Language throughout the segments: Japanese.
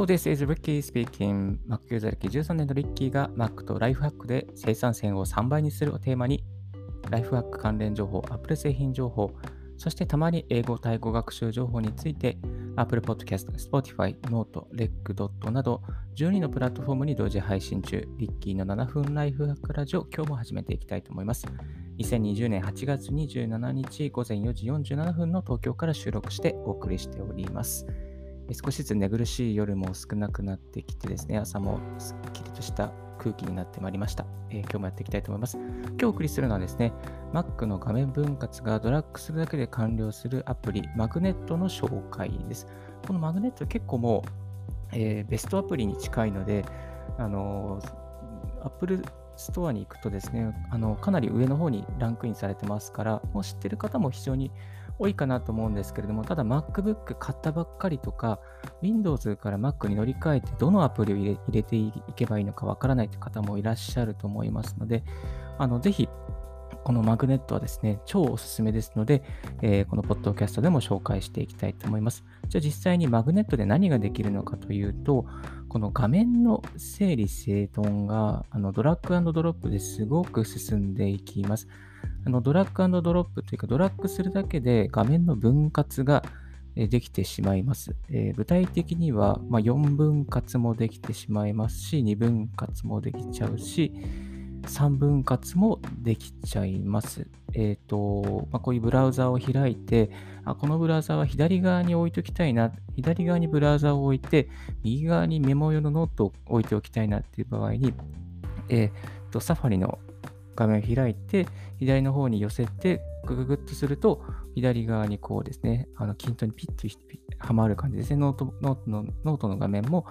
Hello, this is Ricky speaking. Mac ユーザー歴13年のリッキーが Mac とライフハックで生産性を3倍にするをテーマに、ライフハック関連情報、Apple 製品情報、そしてたまに英語、タイ語学習情報について Apple Podcast、Spotify、Note、Rec. など12のプラットフォームに同時配信中、リッキーの7分ライフハックラジオ、今日も始めていきたいと思います。2020年8月27日午前4時47分の東京から収録してお送りしております。少しずつ寝苦しい夜も少なくなってきてですね、朝もすっきりとした空気になってまいりました。えー、今日もやっていきたいと思います。今日お送りするのはですね、Mac の画面分割がドラッグするだけで完了するアプリ、マグネットの紹介です。このマグネット結構もう、えー、ベストアプリに近いので、あのー、Apple ストアに行くとですね、あのかなり上の方にランクインされてますから、もう知ってる方も非常に多いかなと思うんですけれども、ただ MacBook 買ったばっかりとか、Windows から Mac に乗り換えてどのアプリを入れていけばいいのかわからないという方もいらっしゃると思いますので、あのぜひこのマグネットはですね、超おすすめですので、えー、このポッドキャストでも紹介していきたいと思います。じゃあ実際にマグネットで何ができるのかというと、この画面の整理整頓があのドラッグドロップですごく進んでいきます。あのドラッグドロップというか、ドラッグするだけで画面の分割ができてしまいます。えー、具体的には、まあ、4分割もできてしまいますし、2分割もできちゃうし、3分割もできちゃいます。えっ、ー、と、まあ、こういうブラウザを開いてあ、このブラウザは左側に置いときたいな、左側にブラウザを置いて、右側にメモ用のノートを置いておきたいなっていう場合に、えーと、 Safari の画面を開いて、左の方に寄せて、グググッとすると、左側にこうですね、あの均等にピッとはまる感じですね。ノートのノートの画面も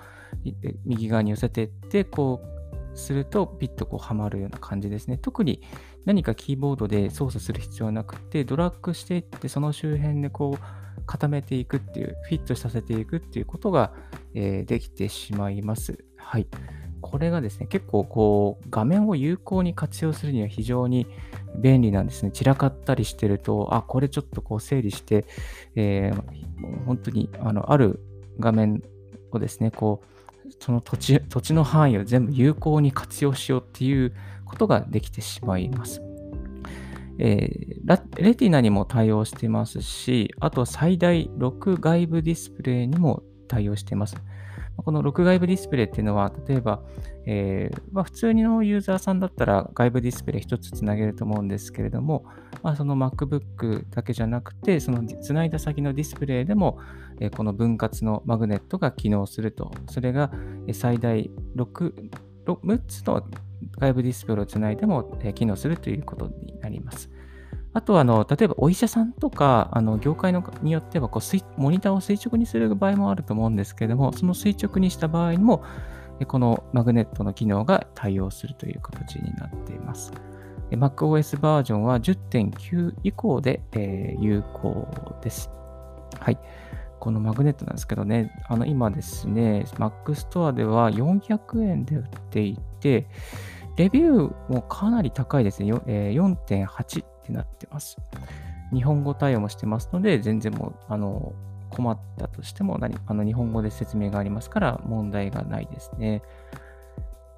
右側に寄せていって、こうするとピッとこうはまるような感じですね。特に何かキーボードで操作する必要はなくて、ドラッグしていって、その周辺でこう固めていくっていう、フィットさせていくっていうことが、えー、できてしまいます。はい。これがですね、結構こう画面を有効に活用するには非常に便利なんですね。散らかったりしてると、あ、これちょっとこう整理して、えー、本当にあのある画面をですね、こうその土地土地の範囲を全部有効に活用しようっていうことができてしまいます。えー、レティナにも対応してますし、あと最大6外部ディスプレイにも対応しています。この6外部ディスプレイっていうのは、例えば、えー、まあ、普通のユーザーさんだったら外部ディスプレイ1つつなげると思うんですけれども、まあ、その MacBook だけじゃなくて、そのつないだ先のディスプレイでも、えー、この分割のマグネットが機能すると。それが最大 6, 6つの外部ディスプレイをつないでも、え、機能するということになります。あとはあの、例えばお医者さんとか、あの業界のによってはこうモニターを垂直にする場合もあると思うんですけれども、その垂直にした場合にも、このマグネットの機能が対応するという形になっています。MacOS バージョンは10.9以降で、えー、有効です。はい。このマグネットなんですけどね、あの今ですね、Mac Store では400円で売っていて、レビューもかなり高いですね。4.8ってなってます。日本語対応もしてますので、全然もう、あの、困ったとしても何、あの日本語で説明がありますから問題がないですね。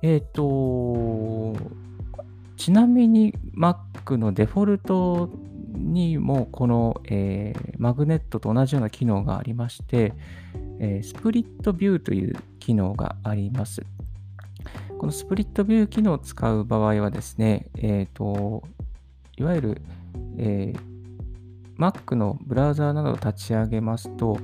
えっ、ー、と、ちなみに Mac のデフォルトにもこの、えー、マグネットと同じような機能がありまして、えー、スプリットビューという機能があります。このスプリットビュー機能を使う場合はですね、えっ、ー、と、いわゆる、えー、Mac のブラウザーなどを立ち上げますと、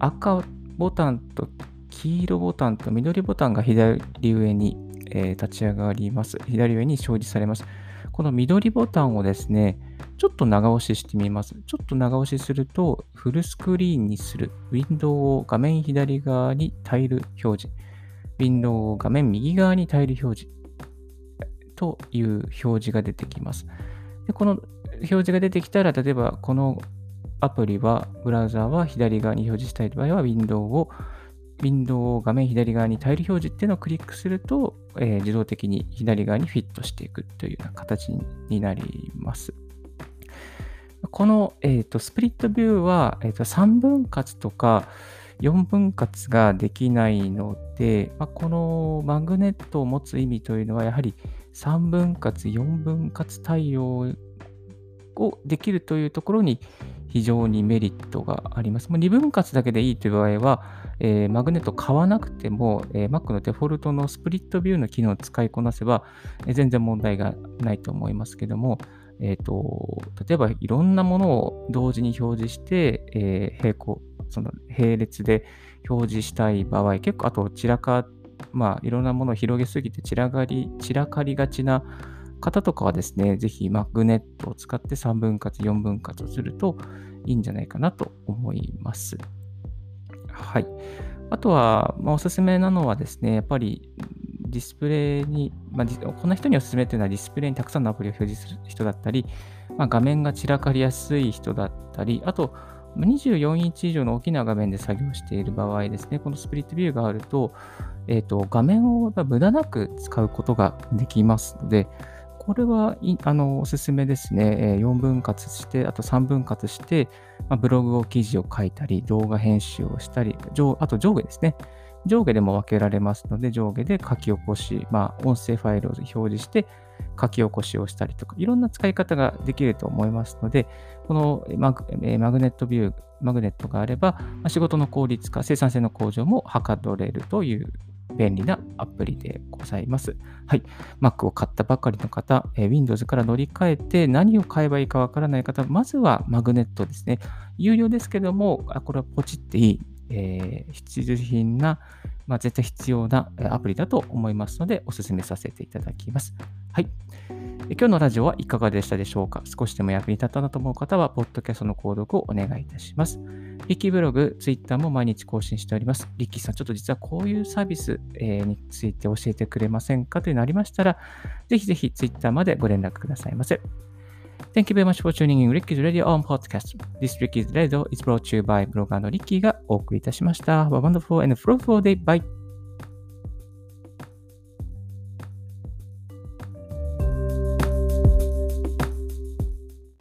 赤ボタンと黄色ボタンと緑ボタンが左上に、えー、立ち上がります。左上に表示されます。この緑ボタンをですね、ちょっと長押ししてみます。ちょっと長押しすると、フルスクリーンにする。ウィンドウを画面左側にタイル表示。ウィンドウを画面右側にタイル表示。という表示が出てきます。でこの表示が出てきたら、例えばこのアプリは、ブラウザーは左側に表示したい場合は、ウィンドウを、ウィンドウを画面左側にタイル表示っていうのをクリックすると、えー、自動的に左側にフィットしていくというような形になります。この、えーと、スプリットビューは、えーと、3分割とか、4分割ができないので、まあ、このマグネットを持つ意味というのは、やはり3分割、4分割対応をできるというところに非常にメリットがあります。もう2分割だけでいいという場合は、えー、マグネット買わなくても、えー、Mac のデフォルトのスプリットビューの機能を使いこなせば、えー、全然問題がないと思いますけども、えーと、例えばいろんなものを同時に表示して、えー、並行、その並列で表示したい場合、結構あと散らかって、まあいろんなものを広げすぎて散らかり、散らかりがちな方とかはですね、ぜひマグネットを使って3分割、4分割をするといいんじゃないかなと思います。はい。あとは、まあ、おすすめなのはですね、やっぱりディスプレイに、まあ、こんな人におすすめというのはディスプレイにたくさんのアプリを表示する人だったり、まあ、画面が散らかりやすい人だったり、あと、24インチ以上の大きな画面で作業している場合ですね、このスプリットビューがあると、えっ、ー、と、画面を無駄なく使うことができますので、これはあのおすすめですね。4分割して、あと3分割して、まあ、ブログを記事を書いたり、動画編集をしたり、あと上下ですね。上下でも分けられますので、上下で書き起こし、まあ、音声ファイルを表示して書き起こしをしたりとか、いろんな使い方ができると思いますので、このマグマグネットビュー、マグネットがあれば、仕事の効率化、生産性の向上も図れるという便利なアプリでございます。はい。Mac を買ったばかりの方、え Windows から乗り換えて何を買えばいいかわからない方、まずはマグネットですね。有料ですけども、あこれはポチっていい、えー、必需品な、まあ、絶対必要なアプリだと思いますので、お勧めさせていただきます。はい。今日のラジオはいかがでしたでしょうか？少しでも役に立ったなと思う方は、ポッドキャストの購読をお願いいたします。リッキーブログ、ツイッターも毎日更新しております。リッキーさん、ちょっと実はこういうサービス、えについて教えてくれませんか？というのありましたら、ぜひぜひツイッターまでご連絡くださいませ。Thank you very much for tuning in Ricky's Radio on Podcast. This Ricky's Radio is brought to you by ブロガーのリッキーがお送りいたしました。Have a wonderful and fruitful day. Bye!